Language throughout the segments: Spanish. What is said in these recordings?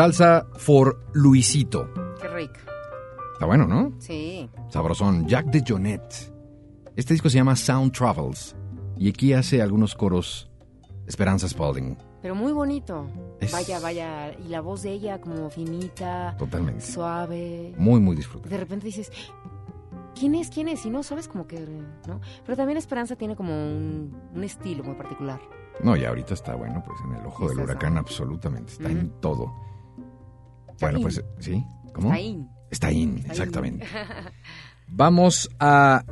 Salsa for Luisito. Qué rico. Está bueno, ¿no? Sí. Sabrosón. Jack de Jonet. Este disco se llama Sound Travels. Y aquí hace algunos coros Esperanza Spalding. Pero muy bonito. Es- Vaya, vaya. Y la voz de ella como finita, Totalmente. suave. Muy, muy disfrutable. De repente dices, ¿quién es? ¿Quién es? Y no sabes como que, ¿no? Pero también Esperanza tiene como un, un estilo muy particular. No, y ahorita está, bueno, pues en el ojo del huracán absolutamente. Está en todo. Bueno, in. pues, ¿sí? ¿Cómo? Está in. Está in, Está in. exactamente. Vamos a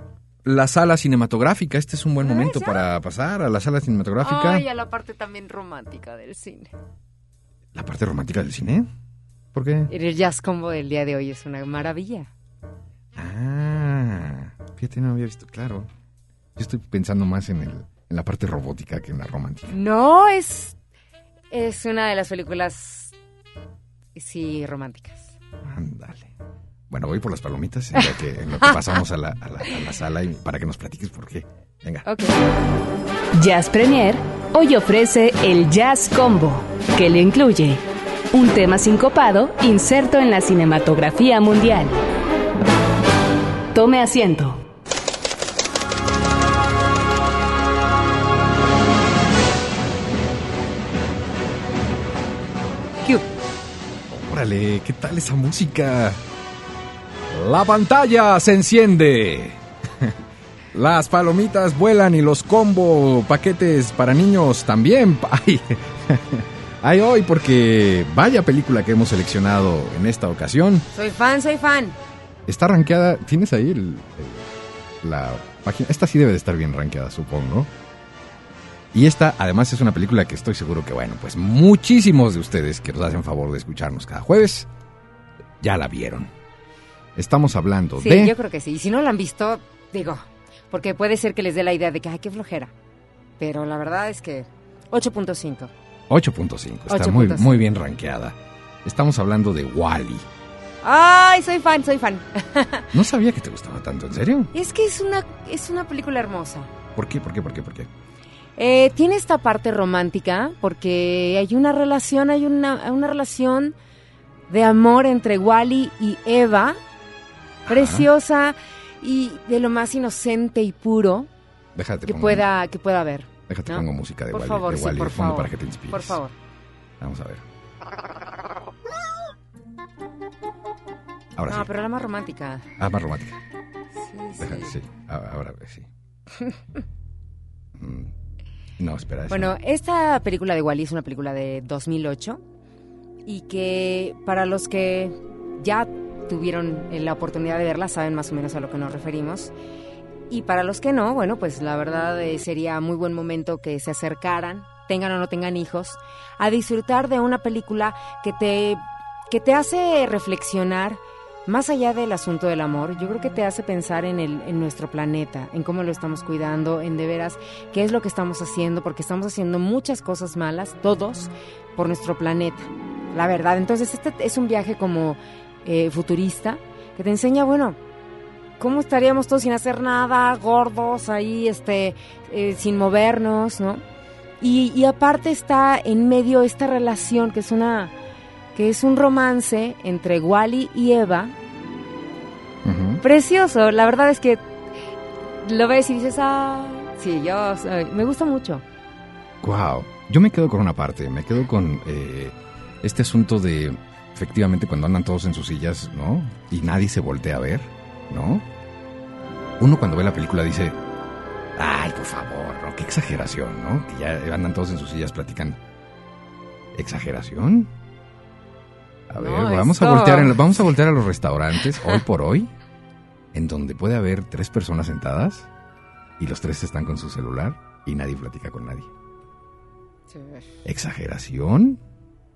la sala cinematográfica. Este es un buen Ah, momento ¿ya? para pasar a la sala cinematográfica. Ay, a la parte también romántica del cine. La parte romántica del cine. ¿Por qué? El jazz combo del día de hoy es una maravilla. Ah, fíjate, no había visto, claro. Yo estoy pensando más en, el, en la parte robótica que en la romántica. No, es, es una de las películas, sí, románticas. Ándale. Bueno, voy por las palomitas en lo que, en lo que pasamos a la, a la- a la sala y para que nos platiques por qué. Venga. Ok. Jazz Premier hoy ofrece el Jazz Combo, que le incluye un tema sincopado inserto en la cinematografía mundial. Tome asiento. Órale, ¿qué tal esa música? La pantalla se enciende. Las palomitas vuelan y los combo paquetes para niños también. Ay, Ay, hoy porque vaya película que hemos seleccionado en esta ocasión. Soy fan, soy fan. Está rankeada, ¿tienes ahí el- el- la página? Esta sí debe de estar bien rankeada, supongo. Y esta, además, es una película que estoy seguro que, bueno, pues muchísimos de ustedes que nos hacen favor de escucharnos cada jueves, ya la vieron. Estamos hablando Sí, de... yo creo que sí. Y si no la han visto, digo, porque puede ser que les dé la idea de que, ay, qué flojera. Pero la verdad es que 8.5. 8.5, está muy, 8.5. muy bien rankeada. Estamos hablando de Wally. Ay, soy fan, soy fan. No sabía que te gustaba tanto, ¿en serio? Es que es una, es una película hermosa. ¿Por qué? ¿Por qué? ¿Por qué? ¿Por qué? Eh, tiene esta parte romántica porque hay una relación, hay una, una relación de amor entre Wally y Eva, preciosa y de lo más inocente y puro Déjate que pongo- pueda, que pueda haber. Déjate ¿no? pongo música de Por Wally, favor, de sí, Wally por de fondo favor. para que te inspires. Por favor. Vamos a ver. Ahora No, sí. pero la más romántica. Ah, más romántica. Sí, sí. sí. A- Ahora sí. Mm, No, espera. Bueno, no. esta película de Wally es una película de 2008 y que para los que ya tuvieron la oportunidad de verla saben más o menos a lo que nos referimos. Y para los que no, bueno, pues la verdad eh, sería muy buen momento que se acercaran, tengan o no tengan hijos, a disfrutar de una película que te, que te hace reflexionar más allá del asunto del amor, yo creo que te hace pensar en, el, en nuestro planeta, en cómo lo estamos cuidando, en de veras qué es lo que estamos haciendo, porque estamos haciendo muchas cosas malas, todos, por nuestro planeta. La verdad, entonces este es un viaje como eh, futurista que te enseña, bueno, cómo estaríamos todos sin hacer nada, gordos ahí, este, eh, sin movernos, ¿no? Y, y aparte está en medio esta relación que es una que es un romance entre Wally y Eva, precioso. La verdad es que lo ves y dices, ah, sí, yo soy- me gusta mucho. Wow. Yo me quedo con una parte. Me quedo con eh, este asunto de, efectivamente, cuando andan todos en sus sillas, ¿no? Y nadie se voltea a ver, ¿no? Uno cuando ve la película dice, ay, por favor, ¿no? Qué exageración, ¿no? Que ya andan todos en sus sillas platicando. ¿Exageración? A ver, No, vamos, a voltear en- vamos a voltear a los restaurantes hoy por hoy, en donde puede haber tres personas sentadas y los tres están con su celular y nadie platica con nadie. ¿Exageración?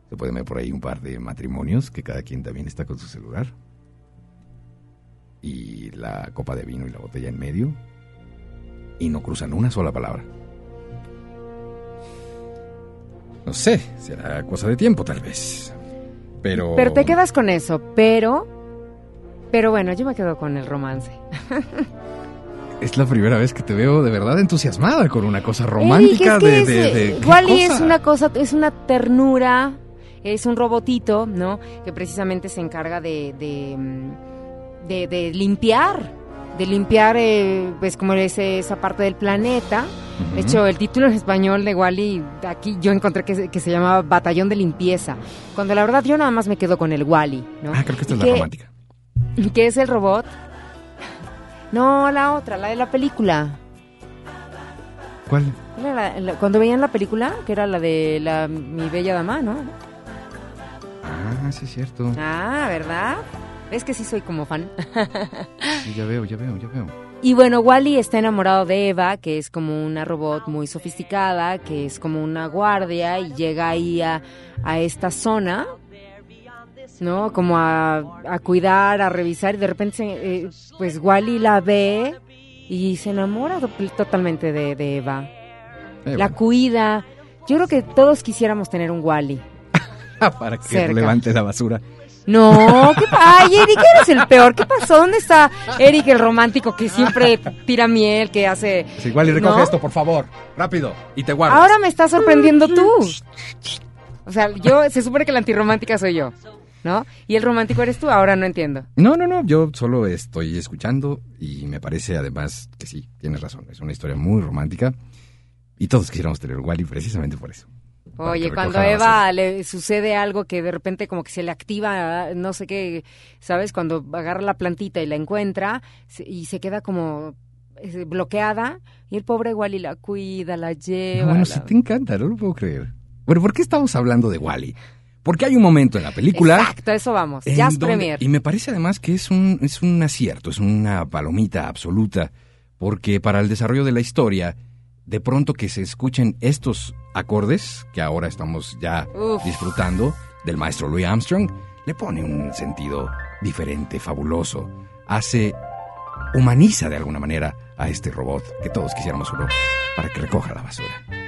Se pueden ver por ahí un par de matrimonios que cada quien también está con su celular. Y la copa de vino y la botella en medio. Y no cruzan una sola palabra. No sé, será cosa de tiempo tal vez. Pero... Pero te quedas con eso, pero... Pero bueno, yo me quedo con el romance. Es la primera vez que te veo de verdad entusiasmada con una cosa romántica de... es que de, es, de- eh, ¿qué Wally es una cosa, es una ternura, es un robotito, ¿no? Que precisamente se encarga de, de, mm, limpiar, de limpiar, eh, pues como ese- esa parte del planeta. De hecho, el título en español de Wally, aquí yo encontré que, se- que se llamaba Batallón de Limpieza. Cuando la verdad yo nada más me quedo con el Wally, ¿no? Ah, creo que esta es la romántica. ¿Qué es el robot? No, la otra, la de la película. ¿Cuál? ¿Cuál era la- la- cuando veían la película, que era la de la Mi Bella Dama, ¿no? Ah, sí es cierto. Ah, ¿verdad? ¿Ves que sí soy como fan? Sí, ya veo, ya veo, ya veo. Y bueno, Wally está enamorado de Eva, que es como una robot muy sofisticada, que es como una guardia y llega ahí a, a esta zona, ¿no? Como a, a cuidar, a revisar y de repente, se- eh, pues Wally la ve y se enamora to- totalmente de, de Eva. Eh, La bueno. cuida. Yo creo que todos quisiéramos tener un Wally. Para que cerca. levante la basura. No, ¿qué Ay, Eric, eres el peor. ¿Qué pasó? ¿Dónde está Eric, el romántico que siempre tira miel, que hace... Sí, igual y recoge ¿No? esto, por favor. Rápido. Y te guardas. Ahora me estás sorprendiendo tú. O sea, yo, se supone que la antirromántica soy yo, ¿no? Y el romántico eres tú, ahora no entiendo. No, no, no, yo solo estoy escuchando y me parece además que sí, tienes razón, es una historia muy romántica y todos quisiéramos tener Wally precisamente por eso. Oye, cuando basura. Eva le sucede algo que de repente como que se le activa, no sé qué, ¿sabes? Cuando agarra la plantita y la encuentra y se queda como eh, bloqueada y el pobre Wally la cuida, la lleva. No, bueno, la- sí te encanta, no lo puedo creer. Bueno, ¿por qué estamos hablando de Wally? Porque hay un momento en la película... Exacto, a eso vamos. Jazz donde- Premier. Y me parece además que es un, es un acierto, es una palomita absoluta, porque para el desarrollo de la historia, de pronto que se escuchen estos acordes, que ahora estamos ya Uf. disfrutando, del maestro Louis Armstrong, le pone un sentido diferente, fabuloso. Hace, humaniza de alguna manera a este robot, que todos quisiéramos uno, para que recoja la basura.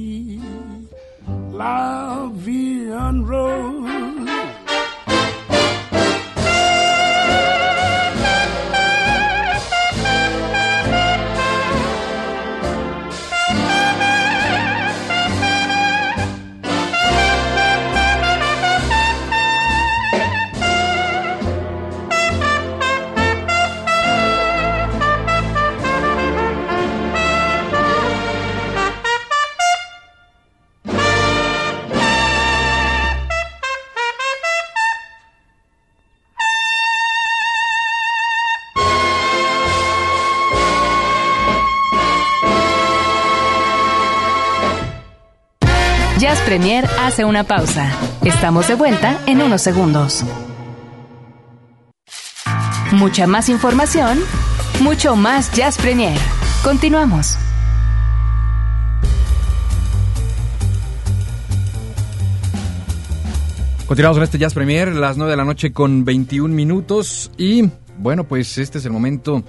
La Vie Premier hace una pausa. Estamos de vuelta en unos segundos. Mucha más información, mucho más Jazz Premier. Continuamos. Continuamos con este Jazz Premier, las 9 de la noche con 21 minutos. Y bueno, pues este es el momento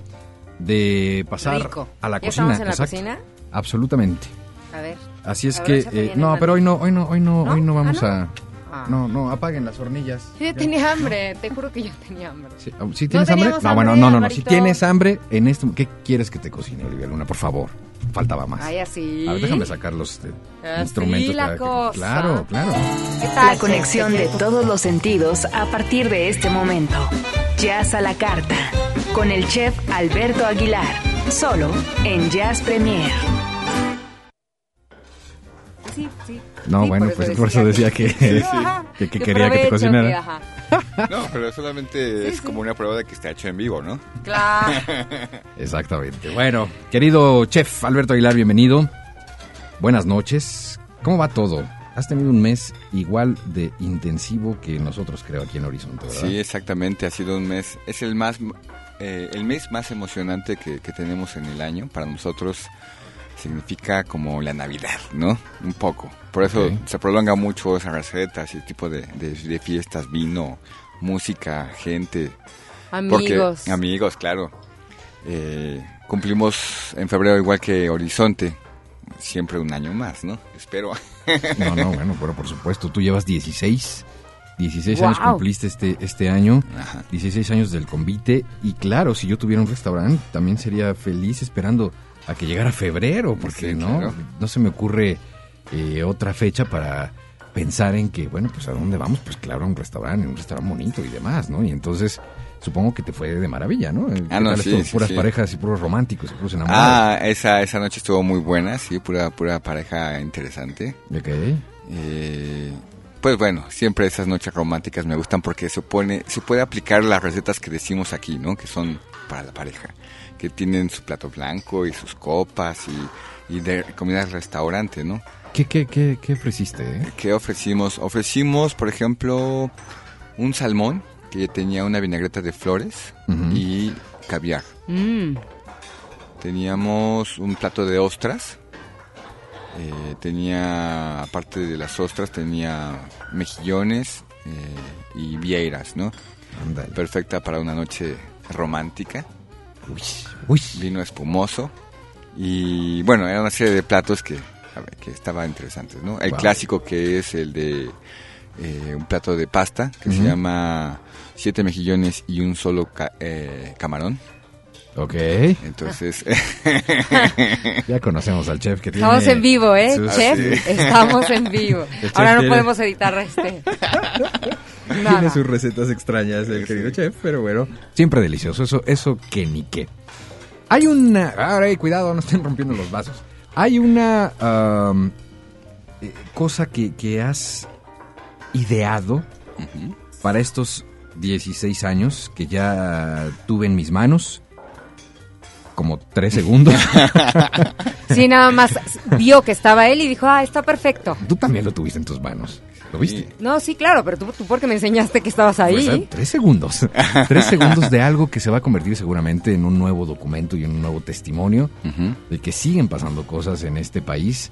de pasar Rico. a la ¿Ya cocina. estamos en la Exacto. cocina? Absolutamente. A ver. Así es que eh, no, pero hoy no, hoy no, hoy no, ¿No? hoy no ¿Ah, vamos no? a Ah. no, no, apaguen las hornillas. Yo ya tenía hambre, te juro que yo tenía hambre. Sí, oh, ¿sí tienes hambre? No, bueno, no, no, no. Si tienes hambre, en este, ¿qué quieres que te cocine, Olivia Luna? Por favor. Faltaba más. Ay, así. A ver, déjame sacar los este, Así instrumentos. la para que- cosa. Claro, claro. ¿Qué tal, La conexión ¿Te de todos los sentidos a partir de este momento. Jazz a la carta. Con el chef Alberto Aguilar. Solo en Jazz Premier. Sí, sí. No, Sí, bueno, por pues por eso decía que, que, que quería que te cocinara. No, pero solamente es como una prueba de que está hecho en vivo, ¿no? Claro. Exactamente. Bueno, querido chef Alberto Aguilar, bienvenido. Buenas noches. ¿Cómo va todo? Has tenido un mes igual de intensivo que nosotros, creo, aquí en Horizonte, ¿verdad? Sí, exactamente. Ha sido un mes. Es el más, eh, el mes más emocionante que, que tenemos en el año. Para nosotros significa como la Navidad, ¿no? Un poco. Por eso se prolonga mucho esas recetas y el tipo de, de- de fiestas, vino, música, gente. Porque- Amigos. amigos, claro. Eh, cumplimos en febrero igual que Horizonte. Siempre un año más, ¿no? Espero. No, no, bueno, pero por supuesto, tú llevas 16. 16 Wow. años cumpliste este, este año. Ajá. 16 años del convite. Y claro, si yo tuviera un restaurante, también sería feliz esperando a que llegara febrero, porque Sí, no, claro. no se me ocurre eh, otra fecha para pensar en que, bueno, pues a dónde vamos, pues claro, a un restaurante, un restaurante bonito y demás, ¿no? Y entonces supongo que te fue de maravilla, ¿no? ¿Qué Ah, no, sí, Puras sí. parejas y puros románticos y puros enamorados. Ah, esa, esa noche estuvo muy buena, sí, pura, pura pareja interesante. Ok. Eh, pues bueno, siempre esas noches románticas me gustan porque se pone, se puede aplicar las recetas que decimos aquí, ¿no? Que son para la pareja, que tienen su plato blanco y sus copas y, y de comida de restaurante, ¿no? ¿Qué, qué, qué, qué ofreciste, eh? ¿Qué ofrecimos? Ofrecimos, por ejemplo, un salmón que tenía una vinagreta de flores y caviar. Mm. Teníamos un plato de ostras. Eh, tenía, aparte de las ostras, tenía mejillones eh, y vieiras, ¿no? Ándale. Perfecta para una noche romántica. Uy, uy. Vino espumoso. Y bueno, era una serie de platos que, a ver, que estaban interesantes, ¿no? El Wow. clásico que es el de eh, un plato de pasta que se Ujú. llama siete mejillones y un solo ca- eh, camarón. Ok. Entonces, Ya conocemos al chef que tiene... Estamos en vivo, ¿eh, sus- chef? sí. Estamos en vivo. Ahora no tiene- podemos editar este. Tiene sus recetas extrañas el querido chef, pero bueno, siempre delicioso, eso, eso que ni qué. Hay una... Ahora, eh, cuidado, no estén rompiendo los vasos. Hay una eh, cosa que, que has ideado para estos 16 años que ya tuve en mis manos. Como tres segundos. Sí, nada más vio que estaba él y dijo, ah, está perfecto. Tú también lo tuviste en tus manos. ¿Lo viste? No, sí, claro, pero tú, tú porque me enseñaste que estabas ahí. Pues, tres segundos. tres segundos de algo que se va a convertir seguramente en un nuevo documento y en un nuevo testimonio de que siguen pasando cosas en este país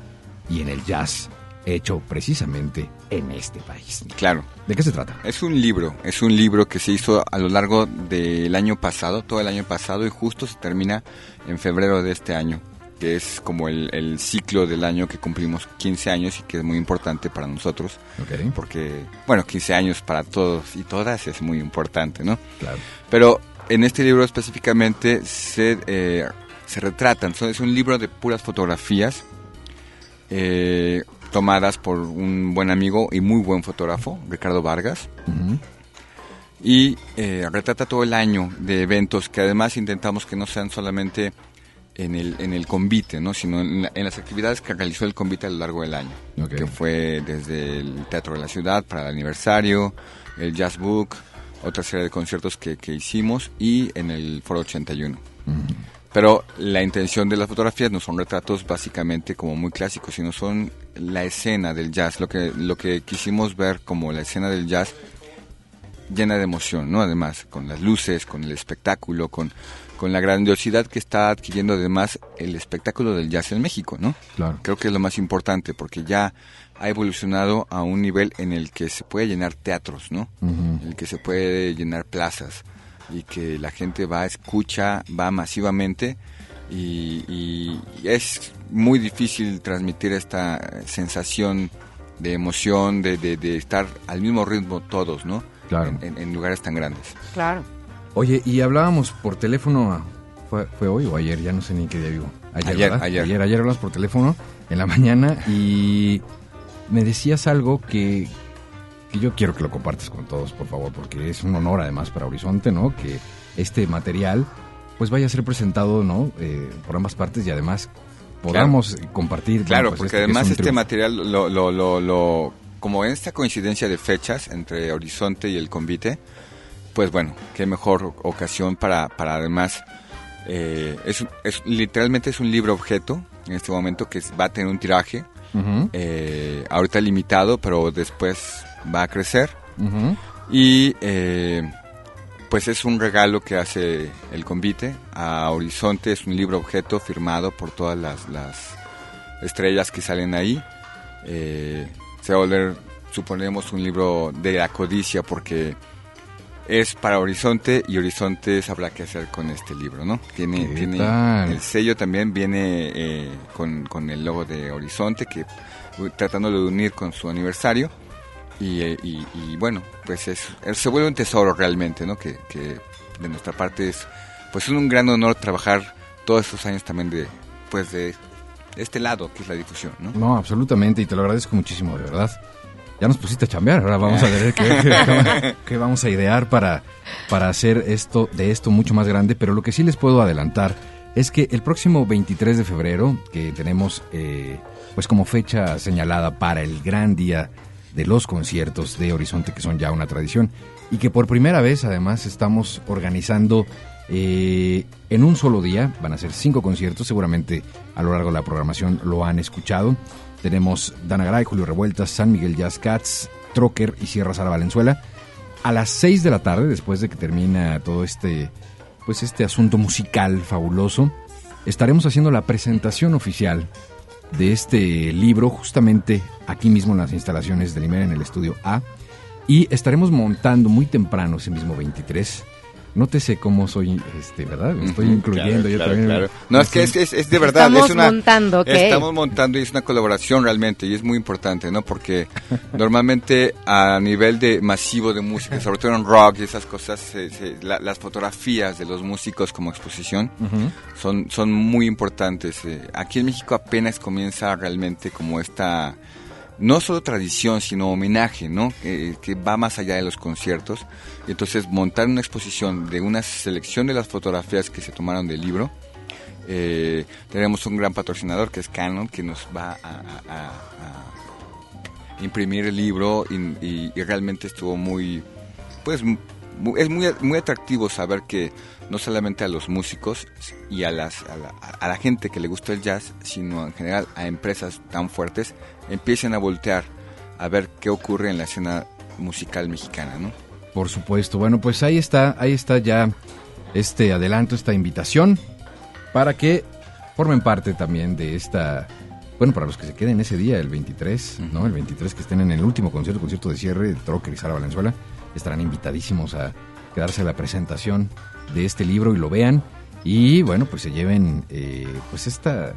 y en el jazz hecho precisamente en este país. Claro. ¿De qué se trata? Es un libro, es un libro que se hizo a lo largo del año pasado, todo el año pasado, y justo se termina en febrero de este año, que es como el, el ciclo del año que cumplimos 15 años y que es muy importante para nosotros, Ok, porque, bueno, 15 años para todos y todas es muy importante, ¿no? claro. Pero en este libro específicamente se, eh, se retratan, es un libro de puras fotografías eh, tomadas por un buen amigo y muy buen fotógrafo, Ricardo Vargas, y eh, retrata todo el año de eventos que además intentamos que no sean solamente en el, en el convite, ¿no? sino en, la- en las actividades que realizó el convite a lo largo del año, que fue desde el Teatro de la Ciudad para el aniversario, el Jazz Book, otra serie de conciertos que, que hicimos y en el Foro 81. Ujú. Pero la intención de las fotografías no son retratos básicamente como muy clásicos, sino son la escena del jazz, lo que, lo que quisimos ver como la escena del jazz llena de emoción, ¿no? Además, con las luces, con el espectáculo, con, con la grandiosidad que está adquiriendo además el espectáculo del jazz en México, ¿no? Claro. Creo que es lo más importante porque ya ha evolucionado a un nivel en el que se puede llenar teatros, ¿no? En el que se puede llenar plazas y que la gente va, escucha, va masivamente y, y es muy difícil transmitir esta sensación de emoción, de, de, de estar al mismo ritmo todos, ¿no? Claro. En, en- en lugares tan grandes. Claro. Oye, y hablábamos por teléfono, ¿fue, fue hoy o ayer? Ya no sé ni qué día vivo. Ayer, ayer. ayer. Ayer hablamos por teléfono en la mañana y me decías algo que, que yo quiero que lo compartas con todos, por favor, porque es un honor además para Horizonte, ¿no? Que este material pues vaya a ser presentado, ¿no? Eh, por ambas partes y además podamos compartir. Claro, pues, porque este es además este material, lo, lo, lo, lo- como en esta coincidencia de fechas entre Horizonte y el convite, pues bueno, qué mejor ocasión para, para además, eh, es, es, literalmente es un libro objeto en este momento que va a tener un tiraje, eh, ahorita limitado, pero después va a crecer. Y eh, pues es un regalo que hace el convite a Horizonte, es un libro objeto firmado por todas las, las estrellas que salen ahí. Eh, se va a volver, suponemos, un libro de la codicia porque es para Horizonte y Horizonte sabrá qué hacer con este libro, ¿no? Tiene, ¿Qué tiene tal? el sello también viene eh, con, con el logo de Horizonte que u- tratando de unir con su aniversario y, eh, y- y, bueno pues es, se vuelve un tesoro realmente, ¿no? Que, que de nuestra parte es pues es un gran honor trabajar todos estos años también de pues de este lado que es la difusión, ¿no? No, absolutamente, y te lo agradezco muchísimo, de verdad. Ya nos pusiste a chambear, ahora vamos a ver qué, vamos a idear para, para hacer esto de esto mucho más grande, pero lo que sí les puedo adelantar es que el próximo 23 de febrero, que tenemos eh, pues como fecha señalada para el gran día de los conciertos de Horizonte, que son ya una tradición, y que por primera vez además estamos organizando eh, en un solo día, van a ser cinco conciertos, seguramente a lo largo de la programación lo han escuchado. Tenemos Dana Garay, Julio Revueltas, San Miguel Jazz Cats, Trocker y Sierra Sara Valenzuela. A las 6 de la tarde, después de que termina todo este, pues este asunto musical fabuloso, estaremos haciendo la presentación oficial de este libro justamente aquí mismo en las instalaciones del IMER en el estudio A y estaremos montando muy temprano ese mismo 23. Nótese cómo soy, este, ¿verdad? Me estoy incluyendo claro, yo claro, también. claro. No, es que es, es- es de verdad. Estamos es una, montando, ¿ok? Estamos montando y es una colaboración realmente y es muy importante, ¿no? Porque normalmente a nivel de masivo de música, sobre todo en rock y esas cosas, se- se- la- las fotografías de los músicos como exposición son, son muy importantes. eh. Aquí en México apenas comienza realmente como esta, no solo tradición, sino homenaje, ¿no? Que, va más allá de los conciertos. Entonces montar una exposición de una selección de las fotografías que se tomaron del libro. eh, tenemos un gran patrocinador que es Canon, que nos va a, imprimir el libro y, y- realmente estuvo muy, pues mu- es muy, muy atractivo saber que no solamente a los músicos y a, las, a, la, a la gente que le gusta el jazz, sino en general a empresas tan fuertes, empiecen a voltear a ver qué ocurre en la escena musical mexicana, ¿no? Por supuesto. Bueno, pues ahí está, ahí está ya este adelanto, esta invitación para que formen parte también de esta, bueno, para los que se queden ese día, el 23, ¿no? El 23 que estén en el último concierto, concierto de cierre, de Trocker y Sara Valenzuela, estarán invitadísimos a quedarse a la presentación de este libro y lo vean y bueno, pues se lleven eh, pues esta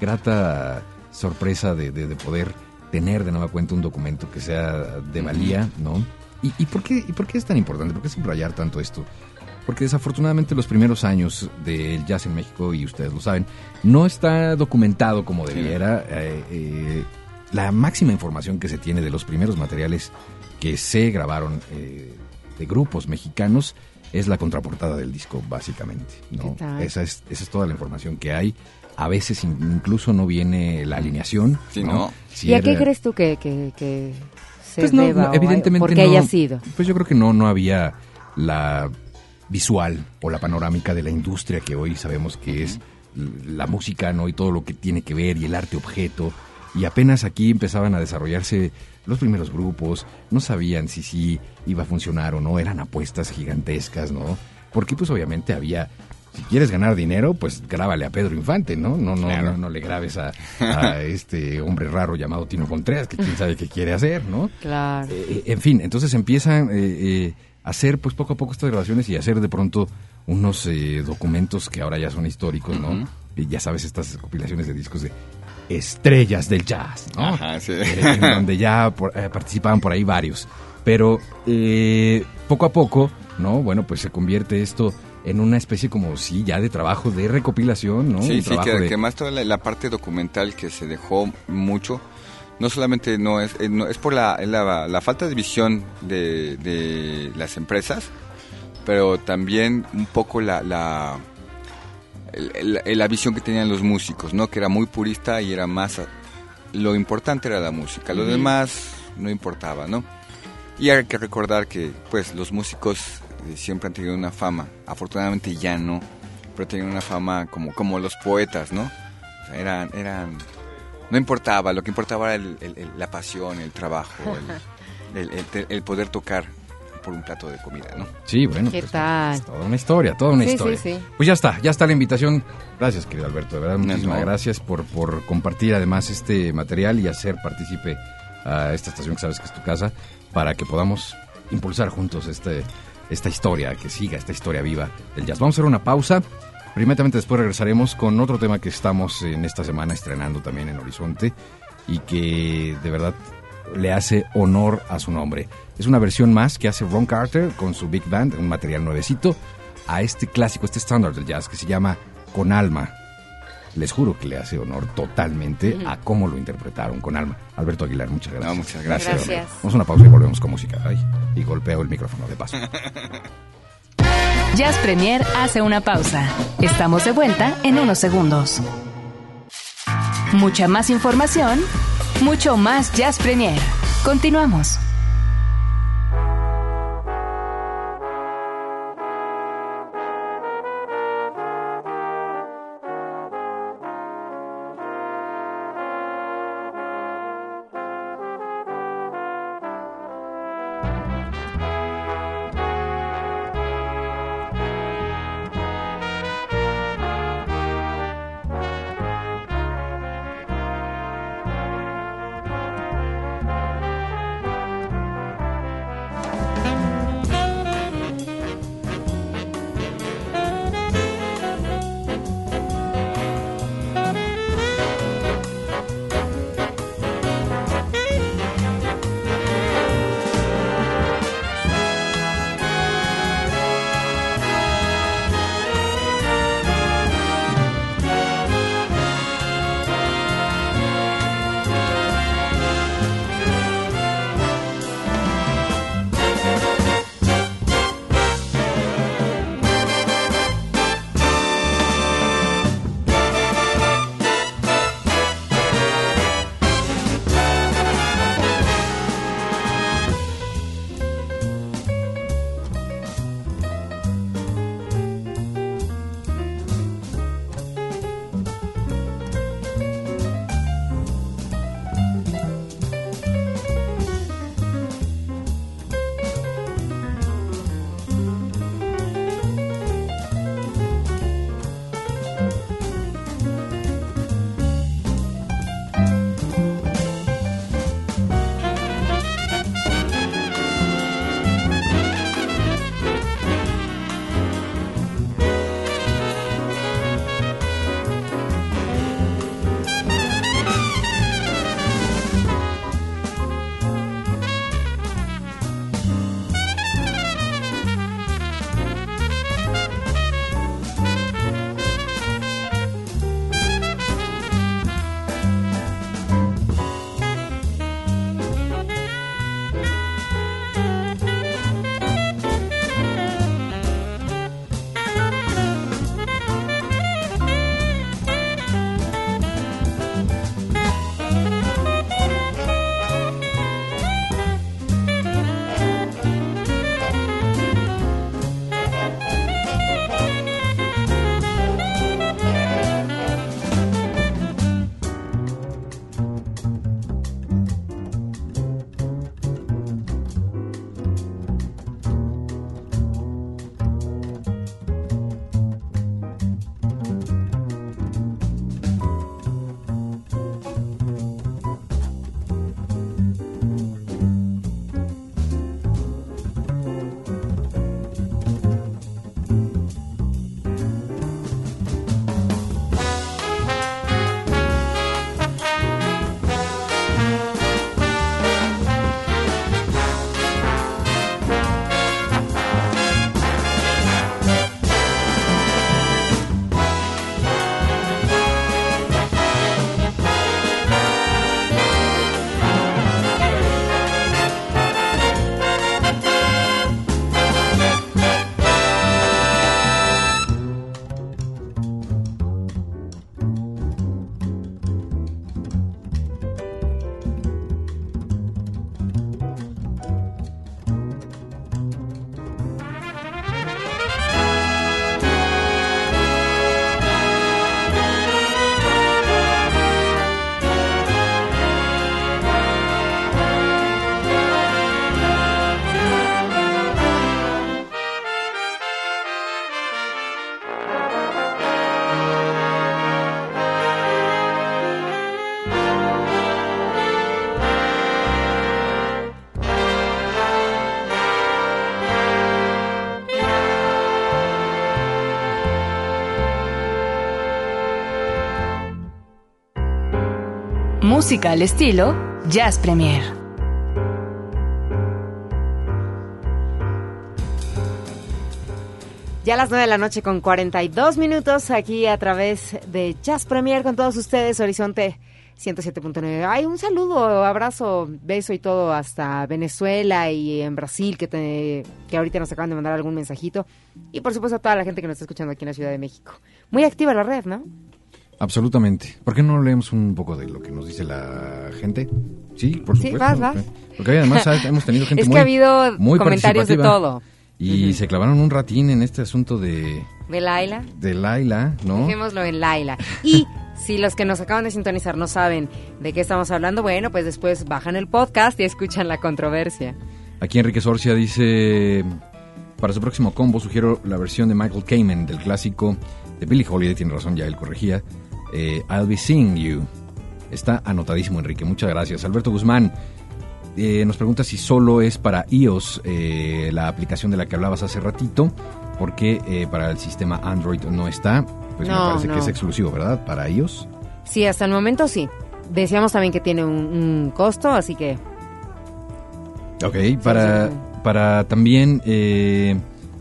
grata sorpresa de, de- de poder tener de nueva cuenta un documento que sea de valía, ¿no? ¿Y, y por qué, ¿Y por qué es tan importante? ¿Por qué subrayar tanto esto? Porque desafortunadamente los primeros años del jazz en México, y ustedes lo saben, no está documentado como debiera. Eh, eh, la máxima información que se tiene de los primeros materiales que se grabaron eh, de grupos mexicanos es la contraportada del disco, básicamente. ¿no? Esa, es, esa es toda la información que hay. A veces in- incluso no viene la alineación. Sí, ¿no? ¿no? Si ¿Y a qué crees tú que, que, que se pues no, deba no, evidentemente por qué no. haya sido? Pues yo creo que no, no había la visual o la panorámica de la industria que hoy sabemos que es la música, ¿no? Y todo lo que tiene que ver y el arte objeto. Y apenas aquí empezaban a desarrollarse los primeros grupos, no sabían si sí iba a funcionar o no, eran apuestas gigantescas, ¿no? Porque pues obviamente había quieres ganar dinero, pues grábale a Pedro Infante, ¿no? No, no, no, no, le grabes a, este hombre raro llamado Tino Contreras, que quién sabe qué quiere hacer, ¿no? Claro. Eh, eh, en fin, entonces empiezan eh, a hacer, pues poco a poco estas grabaciones y hacer de pronto unos documentos que ahora ya son históricos, ¿no? Y ya sabes, estas compilaciones de discos de estrellas del jazz, ¿no? Ajá, sí. en donde ya participaban por ahí varios. Pero poco a poco, ¿no? Bueno, pues se convierte esto en una especie como, sí, ya de trabajo de recopilación, ¿no? Sí, sí, que, más toda la, parte documental que se dejó mucho, no solamente no es, eh, es por la, la, falta de visión de, de, las empresas, pero también un poco la, la, la, visión que tenían los músicos, ¿no? Que era muy purista y era más... Lo importante era la música, lo demás no importaba, ¿no? Y hay que recordar que, pues, los músicos siempre han tenido una fama. Afortunadamente ya no, pero tenían una fama como, como los poetas, ¿no? eran, eran, no importaba, lo que importaba era la pasión, el trabajo, el, poder tocar por un plato de comida, ¿no? Sí, bueno. ¿Qué pues, tal? toda una historia, toda una sí, historia. Sí, sí. Pues ya está, ya está la invitación. Gracias, querido Alberto, de verdad, muchísimas gracias por, por compartir además este material y hacer partícipe a esta estación que sabes que es tu casa para que podamos impulsar juntos este esta historia, que siga esta historia viva del jazz. Vamos a hacer una pausa. Primeramente después regresaremos con otro tema que estamos en esta semana estrenando también en Horizonte y que de verdad le hace honor a su nombre. Es una versión más que hace Ron Carter con su Big Band, un material nuevecito, a este clásico, este estándar del jazz que se llama Con Alma les juro que le hace honor totalmente a cómo lo interpretaron con alma. Alberto Aguilar, muchas gracias. muchas gracias. Vamos a una pausa y volvemos con música. y golpeo el micrófono de paso. Jazz Premier hace una pausa. Estamos de vuelta en unos segundos. Mucha más información, mucho más Jazz Premier. Continuamos. Música al estilo Jazz Premier. Ya a las 9 de la noche con 42 minutos aquí a través de Jazz Premier con todos ustedes, Horizonte 107.9. Ay, un saludo, abrazo, beso y todo hasta Venezuela y en Brasil que, te, que ahorita nos acaban de mandar algún mensajito. Y por supuesto a toda la gente que nos está escuchando aquí en la Ciudad de México. Muy activa la red, ¿no? Absolutamente. ¿Por qué no leemos un poco de lo que nos dice la gente? Sí, por Sí, supuesto. vas, vas. Porque además hemos tenido gente es muy que ha habido muy comentarios de todo. Y se clavaron un ratín en este asunto de, De Laila. de Laila, ¿no? Dejémoslo en Laila. Y si los que nos acaban de sintonizar no saben de qué estamos hablando, bueno, pues después bajan el podcast y escuchan la controversia. Aquí Enrique Sorcia dice, para su próximo combo sugiero la versión de Michael Kamen del clásico de Billie Holiday, tiene razón, ya él corregía, eh, I'll Be Seeing You. Está anotadísimo Enrique, muchas gracias. Alberto Guzmán eh, nos pregunta si solo es para iOS eh, la aplicación de la que hablabas hace ratito, porque eh, para el sistema Android no está. Pues me No, parece no. que es exclusivo, ¿verdad? Para iOS. Sí, hasta el momento sí. Decíamos también que tiene un, un costo, así que Ok, para, sí. para también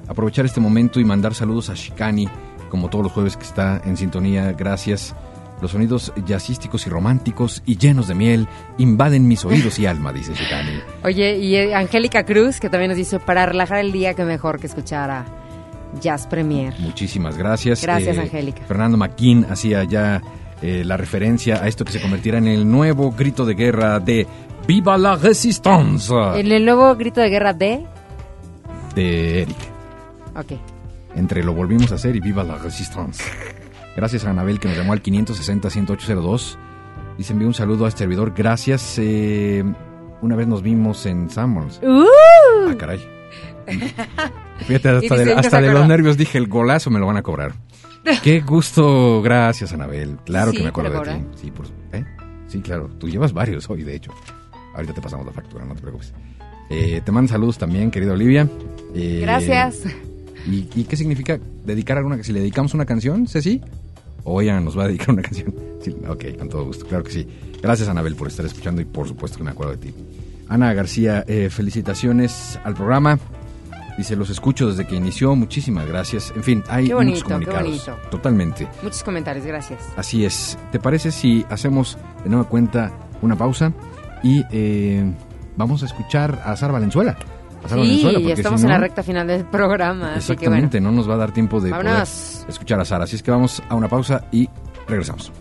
aprovechar este momento y mandar saludos a Shikani, como todos los jueves que está en sintonía, gracias. Los sonidos jazzísticos y románticos y llenos de miel invaden mis oídos y alma, dice Shikani. Oye, y eh, Angélica Cruz, que también nos dice, para relajar el día, que mejor que escuchar a Jazz Premier. Muchísimas gracias. Gracias, Eh, Angélica. Fernando McKean hacía ya eh, la referencia a esto que se convertirá en el nuevo grito de guerra de ¡Viva la Resistance! En el nuevo grito de guerra de... de Eric. Ok. Entre lo volvimos a hacer y viva la resistance. Gracias a Anabel que nos llamó al 560-10802. Dice, envío un saludo a este servidor. Gracias. eh, una vez nos vimos en Summers. ¡Uh! Ah, caray. Fíjate, hasta, Y de, se hasta de los nervios dije, el golazo me lo van a cobrar. Qué gusto. Gracias, Anabel. Claro Sí, que me acuerdo de ti. Sí, por, ¿eh? sí, claro. Tú llevas varios hoy, de hecho. Ahorita te pasamos la factura, no te preocupes. Eh, te mando saludos también, querida Olivia. Eh, Gracias. ¿Y, y qué significa dedicar alguna Si le dedicamos una canción, Ceci? ¿O ella nos va a dedicar una canción? Sí, ok, con todo gusto, claro que sí. Gracias, Anabel, por estar escuchando y por supuesto que me acuerdo de ti. Ana García, eh, felicitaciones al programa. Dice, los escucho desde que inició, muchísimas gracias. En fin, hay Qué bonito, muchos qué comunicados. bonito. Totalmente. Muchos comentarios, gracias. Así es. ¿Te parece si hacemos de nueva cuenta una pausa y eh, vamos a escuchar a Sara Valenzuela? A Sara Sí, porque estamos si en la recta final del programa, así que bueno. Exactamente, no nos va a dar tiempo de poder escuchar a Sara. Así es que vamos a una pausa y regresamos.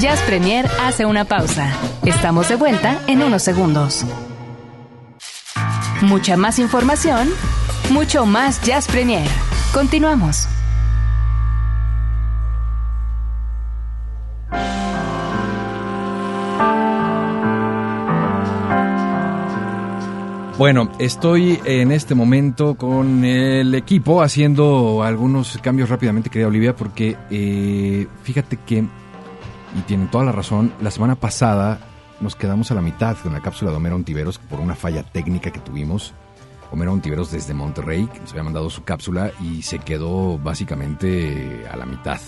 Jazz Premier hace una pausa. Estamos de vuelta en unos segundos. Mucha más información, mucho más Jazz Premier. Continuamos. Bueno, estoy en este momento con el equipo haciendo algunos cambios rápidamente, querida Olivia, porque eh, fíjate que, y tienen toda la razón, la semana pasada nos quedamos a la mitad con la cápsula de Homero Ontiveros por una falla técnica que tuvimos. Homero Ontiveros desde Monterrey, nos había mandado su cápsula y se quedó básicamente a la mitad.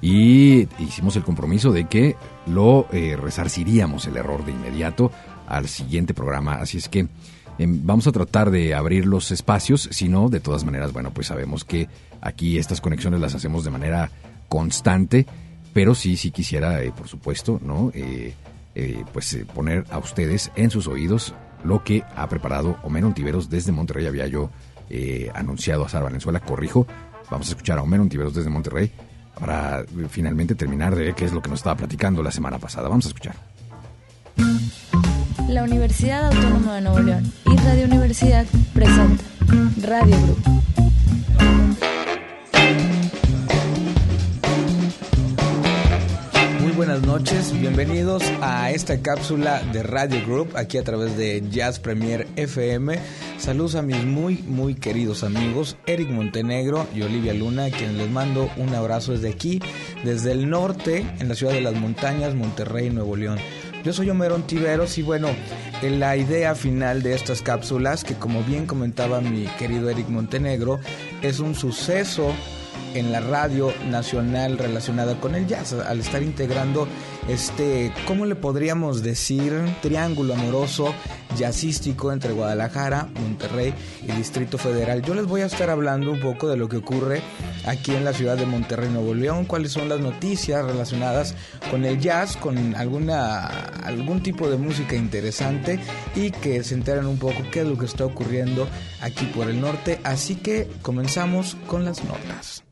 Y hicimos el compromiso de que lo eh, resarciríamos el error de inmediato al siguiente programa. Así es que vamos a tratar de abrir los espacios. Si no, de todas maneras, bueno, pues sabemos que aquí estas conexiones las hacemos de manera constante. Pero sí, sí quisiera, eh, por supuesto, ¿no? Eh, eh, pues poner a ustedes en sus oídos lo que ha preparado Homero Ontiveros desde Monterrey. Había yo anunciado a Sara Valenzuela, corrijo. Vamos a escuchar a Homero Ontiveros desde Monterrey para finalmente terminar de qué es lo que nos estaba platicando la semana pasada. Vamos a escuchar. La Universidad Autónoma de Nuevo León y Radio Universidad presenta Radio Group. Muy buenas noches, bienvenidos a esta cápsula de Radio Group aquí a través de Jazz Premier FM. Saludos a mis muy muy queridos amigos Eric Montenegro y Olivia Luna, quienes les mando un abrazo desde aquí, desde el norte, en la ciudad de las montañas, Monterrey, Nuevo León. Yo soy Homero Ontiveros y bueno, en la idea final de estas cápsulas, que como bien comentaba mi querido Eric Montenegro, es un suceso en la radio nacional relacionada con el jazz, al estar integrando este, ¿cómo le podríamos decir? Triángulo amoroso jazzístico entre Guadalajara, Monterrey y Distrito Federal. Yo les voy a estar hablando un poco de lo que ocurre aquí en la ciudad de Monterrey, Nuevo León, cuáles son las noticias relacionadas con el jazz, con alguna algún tipo de música interesante y que se enteren un poco qué es lo que está ocurriendo aquí por el norte. Así que comenzamos con las notas.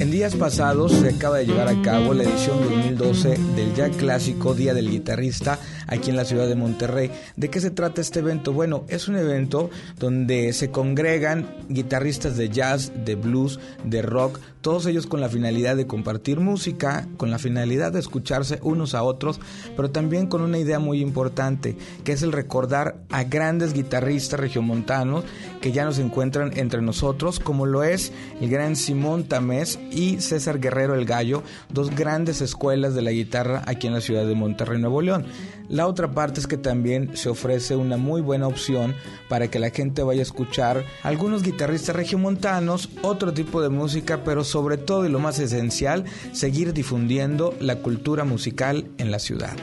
En días pasados se acaba de llevar a cabo la edición 2012 del ya clásico Día del Guitarrista aquí en la ciudad de Monterrey. ¿De qué se trata este evento? Bueno, es un evento donde se congregan guitarristas de jazz, de blues, de rock, todos ellos con la finalidad de compartir música, con la finalidad de escucharse unos a otros, pero también con una idea muy importante, que es el recordar a grandes guitarristas regiomontanos que ya nos encuentran entre nosotros, como lo es el gran Simón Tamés y César Guerrero el Gallo, dos grandes escuelas de la guitarra aquí en la ciudad de Monterrey, Nuevo León. La otra parte es que también se ofrece una muy buena opción para que la gente vaya a escuchar algunos guitarristas regiomontanos, otro tipo de música, pero sobre todo y lo más esencial, seguir difundiendo la cultura musical en la ciudad.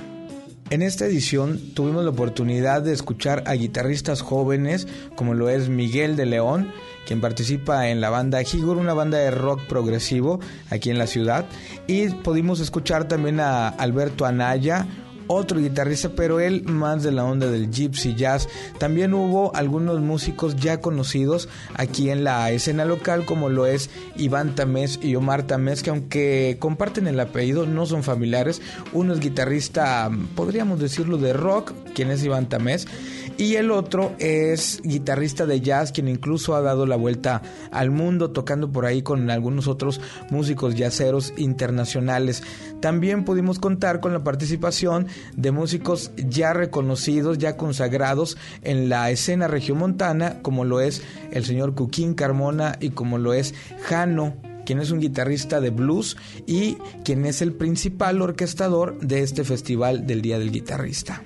En esta edición tuvimos la oportunidad de escuchar a guitarristas jóvenes como lo es Miguel de León, quien participa en la banda Higur, una banda de rock progresivo aquí en la ciudad, y pudimos escuchar también a Alberto Anaya, otro guitarrista, pero él más de la onda del gypsy jazz. También hubo algunos músicos ya conocidos aquí en la escena local, como lo es Iván Tamés y Omar Tamés, que aunque comparten el apellido, no son familiares. Uno es guitarrista, podríamos decirlo, de rock, quien es Iván Tamés y el otro es guitarrista de jazz, quien incluso ha dado la vuelta al mundo tocando por ahí con algunos otros músicos jazzeros internacionales. También pudimos contar con la participación de músicos ya reconocidos, ya consagrados en la escena regiomontana, como lo es el señor Cuquín Carmona y como lo es Jano quien es un guitarrista de blues y quien es el principal orquestador de este festival del Día del Guitarrista.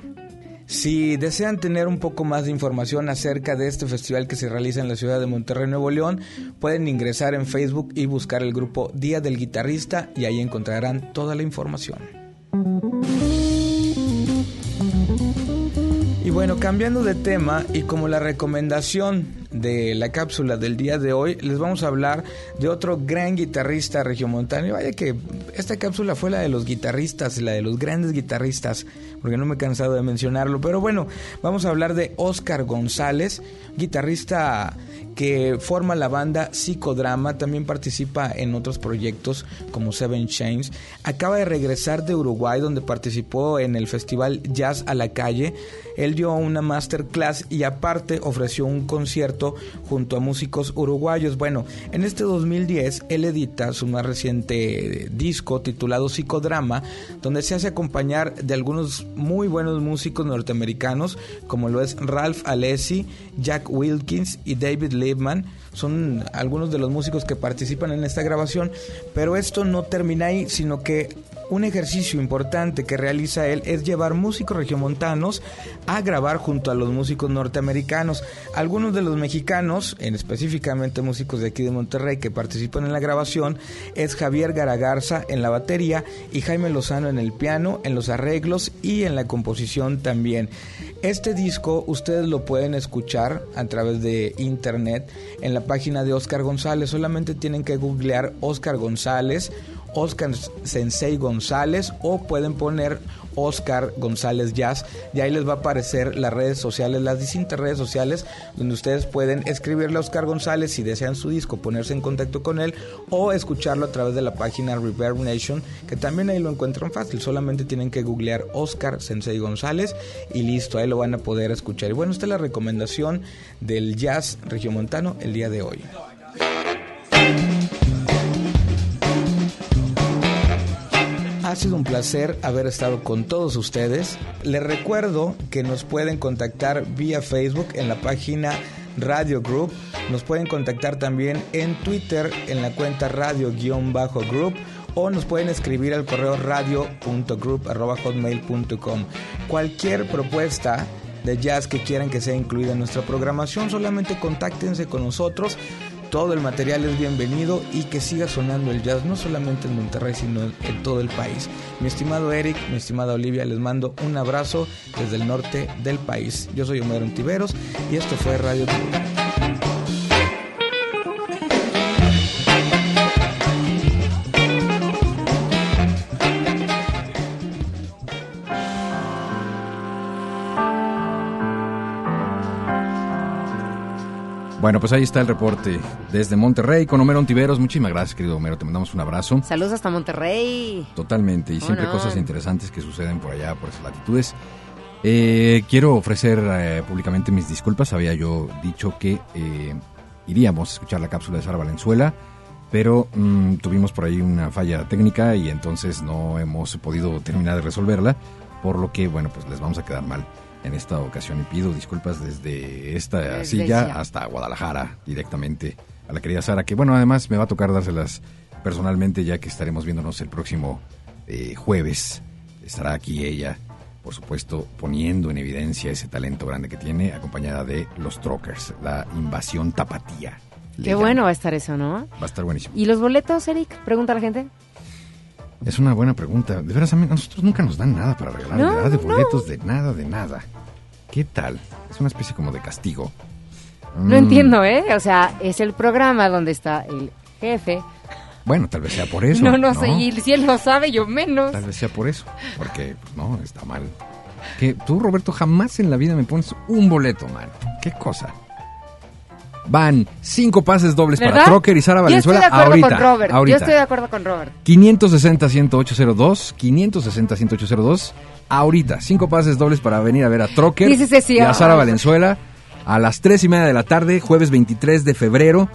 Si desean tener un poco más de información acerca de este festival que se realiza en la ciudad de Monterrey, Nuevo León, pueden ingresar en Facebook y buscar el grupo Día del Guitarrista y ahí encontrarán toda la información. Bueno, cambiando de tema y como la recomendación de la cápsula del día de hoy, les vamos a hablar de otro gran guitarrista regiomontano. Y vaya que esta cápsula fue la de los guitarristas, la de los grandes guitarristas, porque no me he cansado de mencionarlo. Pero bueno, vamos a hablar de Oscar González, guitarrista que forma la banda Psicodrama, también participa en otros proyectos como Seven Chains. Acaba de regresar de Uruguay donde participó en el festival Jazz a la Calle. Él dio una masterclass y aparte ofreció un concierto junto a músicos uruguayos. Bueno, en este 2010 él edita su más reciente disco titulado Psicodrama, donde se hace acompañar de algunos muy buenos músicos norteamericanos como lo es Ralph Alessi, Jack Wilkins y David Lee son algunos de los músicos que participan en esta grabación, pero esto no termina ahí, sino que un ejercicio importante que realiza él es llevar músicos regiomontanos a grabar junto a los músicos norteamericanos. Algunos de los mexicanos, en específicamente músicos de aquí de Monterrey que participan en la grabación, es Javier Garagarza en la batería y Jaime Lozano en el piano, en los arreglos y en la composición también. Este disco ustedes lo pueden escuchar a través de internet en la página de Oscar González. Solamente tienen que googlear Oscar González Oscar Sensei González o pueden poner Oscar González Jazz y ahí les va a aparecer las redes sociales, las distintas redes sociales donde ustedes pueden escribirle a Oscar González si desean su disco, ponerse en contacto con él o escucharlo a través de la página Reverb Nation que también ahí lo encuentran fácil, solamente tienen que googlear Oscar Sensei González y listo, ahí lo van a poder escuchar. Y bueno, esta es la recomendación del jazz regiomontano el día de hoy. Ha sido un placer haber estado con todos ustedes. Les recuerdo que nos pueden contactar vía Facebook en la página Radio Group. Nos pueden contactar también en Twitter en la cuenta radio-group o nos pueden escribir al correo radio.group.hotmail.com. Cualquier propuesta de jazz que quieran que sea incluida en nuestra programación, solamente contáctense con nosotros todo el material es bienvenido y que siga sonando el jazz, no solamente en Monterrey, sino en, todo el país. Mi estimado Eric, mi estimada Olivia, les mando un abrazo desde el norte del país. Yo soy Homero Antiveros y esto fue Radio. Bueno, pues ahí está el reporte desde Monterrey con Homero Ontiveros. Muchísimas gracias, querido Homero. Te mandamos un abrazo. Saludos hasta Monterrey. Totalmente. Y ¿Cómo siempre no? cosas interesantes que suceden por allá, por esas latitudes. Eh, quiero ofrecer eh, públicamente mis disculpas. Había yo dicho que eh, iríamos a escuchar la cápsula de Sara Valenzuela, pero mm, tuvimos por ahí una falla técnica y entonces no hemos podido terminar de resolverla, por lo que, bueno, pues les vamos a quedar mal en esta ocasión y pido disculpas desde esta Desde silla hasta Guadalajara directamente a la querida Sara, que bueno, además me va a tocar dárselas personalmente ya que estaremos viéndonos el próximo eh, jueves. Estará aquí ella, por supuesto, poniendo en evidencia ese talento grande que tiene, acompañada de los Trockers, la invasión tapatía. Qué bueno va a estar eso, ¿no? Va a estar buenísimo. ¿Y los boletos, Eric? Pregunta a la gente. Es una buena pregunta. De veras, a, mí- a nosotros nunca nos dan nada para regalar, No, de verdad, de no. boletos, de nada, de nada. ¿Qué tal? Es una especie como de castigo. No Mm, entiendo, ¿eh? O sea, es el programa donde está el jefe. Bueno, tal vez sea por eso. no, no, sé, y si él lo sabe, yo menos. Tal vez sea por eso. Porque, pues, no, está mal. Que tú, Roberto, jamás en la vida me pones un boleto, man. ¿Qué cosa? Van cinco pases dobles para. Trocker y Sara Yo estoy Valenzuela de acuerdo ahorita. con Robert. ahorita. Yo estoy de acuerdo con Robert. 560-10802, 560-10802, ahorita. Cinco pases dobles para venir a ver a Trocker y a Sara ay. Valenzuela a las tres y media de la tarde, jueves 23 de febrero.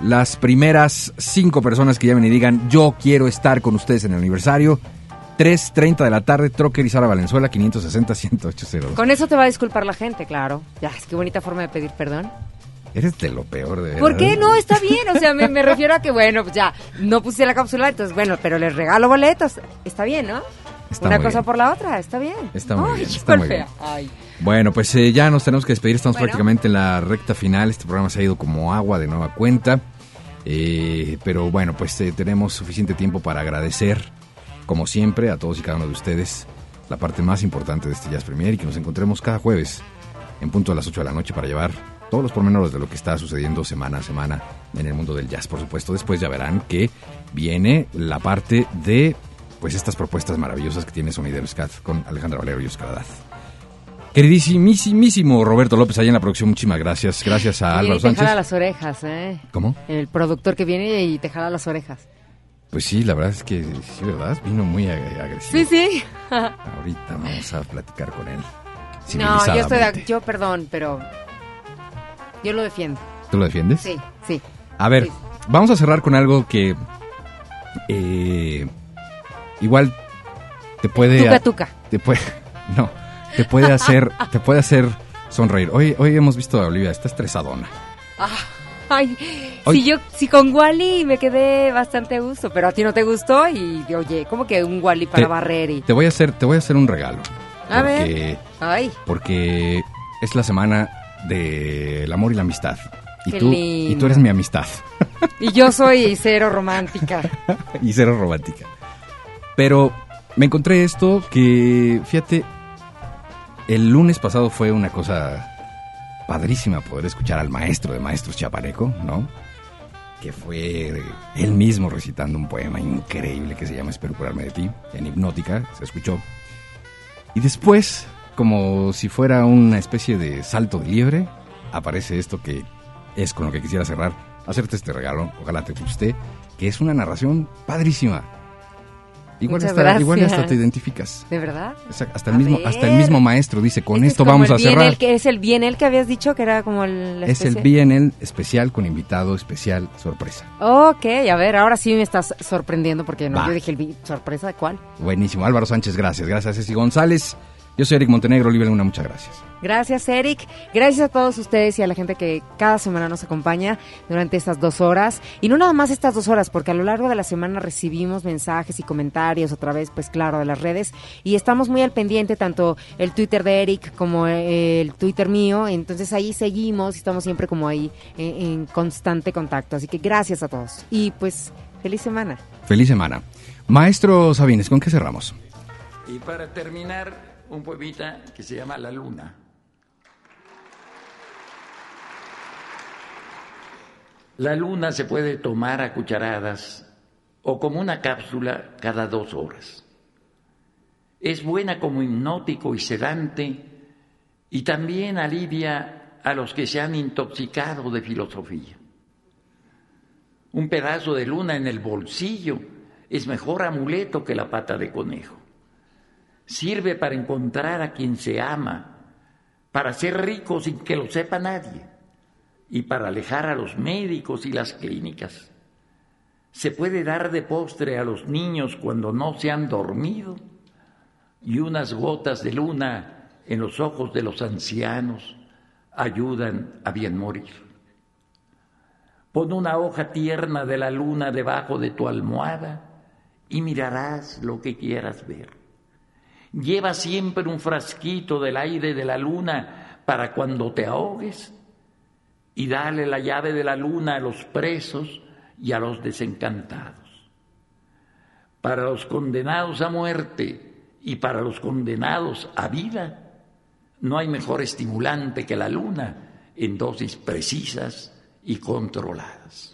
Las primeras cinco personas que llamen y digan yo quiero estar con ustedes en el aniversario. 3.30 de la tarde, Trocker y Sara Valenzuela, 560-10802. Con eso te va a disculpar la gente, claro. Ya, es que bonita forma de pedir perdón. Eres de lo peor, de verdad. ¿Por qué no? Está bien. O sea, me, me refiero a que, bueno, pues ya, no puse la cápsula, entonces, bueno, pero les regalo boletos. Está bien, ¿no? Está Una cosa bien. por la otra, está bien. Está muy Ay, bien, está muy bien. Ay. Bueno, pues eh, ya nos tenemos que despedir, estamos Bueno. prácticamente en la recta final, este programa se ha ido como agua de nueva cuenta, Eh, pero bueno, pues eh, tenemos suficiente tiempo para agradecer, como siempre, a todos y cada uno de ustedes la parte más importante de este Jazz Premier y que nos encontremos cada jueves en punto a las 8 de la noche para llevar todos los pormenores de lo que está sucediendo semana a semana en el mundo del jazz. Por supuesto, después ya verán que viene la parte de pues estas propuestas maravillosas que tiene Sonido Scat con Alejandra Valero y Oscar Haddad. Queridísimísimo Roberto López, ahí en la producción, muchísimas gracias. Gracias a Álvaro te jala Sánchez. las orejas, ¿eh? ¿Cómo? El productor que viene y te jala las orejas. Pues sí, la verdad es que sí, ¿verdad? Vino muy ag- agresivo. Sí, sí. Ahorita vamos a platicar con él. No, yo estoy de, yo perdón, pero yo lo defiendo. ¿Tú lo defiendes? Sí, sí. A ver, Sí. vamos a cerrar con algo que eh, igual te puede Tuca, tuca. te puede no te puede hacer te puede hacer sonreír. Hoy hoy hemos visto a Olivia está estresadona. Ay, Oy. si yo, si con Wally me quedé bastante a gusto, pero a ti no te gustó y oye, ¿cómo que un Wally para Te- barrer y? Te voy a hacer te voy a hacer un regalo. A ver. porque, Ay, porque es la semana del amor y la amistad. Y Qué tú y tú eres mi amistad. y yo soy cero romántica. y cero romántica. Pero me encontré esto que, fíjate, el lunes pasado fue una cosa padrísima poder escuchar al maestro de maestros Chapaneco, ¿no? Que fue él mismo recitando un poema increíble que se llama Espero curarme de ti, en hipnótica, se escuchó. Y después, como si fuera una especie de salto de liebre, aparece esto que es con lo que quisiera cerrar, hacerte este regalo, ojalá te guste, que es una narración padrísima. Igual Muchas hasta, gracias. igual hasta te identificas. ¿De verdad? Hasta el mismo, ver. hasta el mismo maestro dice, con Este es esto vamos el a bien cerrar. el que es el bien el que habías dicho que era como el Es el especie? BNL especial con invitado especial sorpresa. Ok, a ver, ahora sí me estás sorprendiendo porque no, Va. yo dije el sorpresa de cuál. Buenísimo. Álvaro Sánchez, gracias. Gracias Ceci González. Yo soy Eric Montenegro, Olivia Luna, muchas gracias. Gracias, Eric. Gracias a todos ustedes y a la gente que cada semana nos acompaña durante estas dos horas. Y no nada más estas dos horas, porque a lo largo de la semana recibimos mensajes y comentarios a través, pues claro, de las redes. Y estamos muy al pendiente, tanto el Twitter de Eric como eh, el Twitter mío. Entonces ahí seguimos y estamos siempre como ahí en, en constante contacto. Así que gracias a todos. Y pues, feliz semana. Feliz semana. Maestro Sabines, ¿con qué cerramos? Y para terminar, un poemita que se llama La Luna. La luna se puede tomar a cucharadas o como una cápsula cada dos horas. Es buena como hipnótico y sedante y también alivia a los que se han intoxicado de filosofía. Un pedazo de luna en el bolsillo es mejor amuleto que la pata de conejo. Sirve para encontrar a quien se ama, para ser rico sin que lo sepa nadie y para alejar a los médicos y las clínicas. Se puede dar de postre a los niños cuando no se han dormido y unas gotas de luna en los ojos de los ancianos ayudan a bien morir. Pon una hoja tierna de la luna debajo de tu almohada y mirarás lo que quieras ver. Lleva siempre un frasquito del aire de la luna para cuando te ahogues y dale la llave de la luna a los presos y a los desencantados. Para los condenados a muerte y para los condenados a vida, no hay mejor estimulante que la luna en dosis precisas y controladas.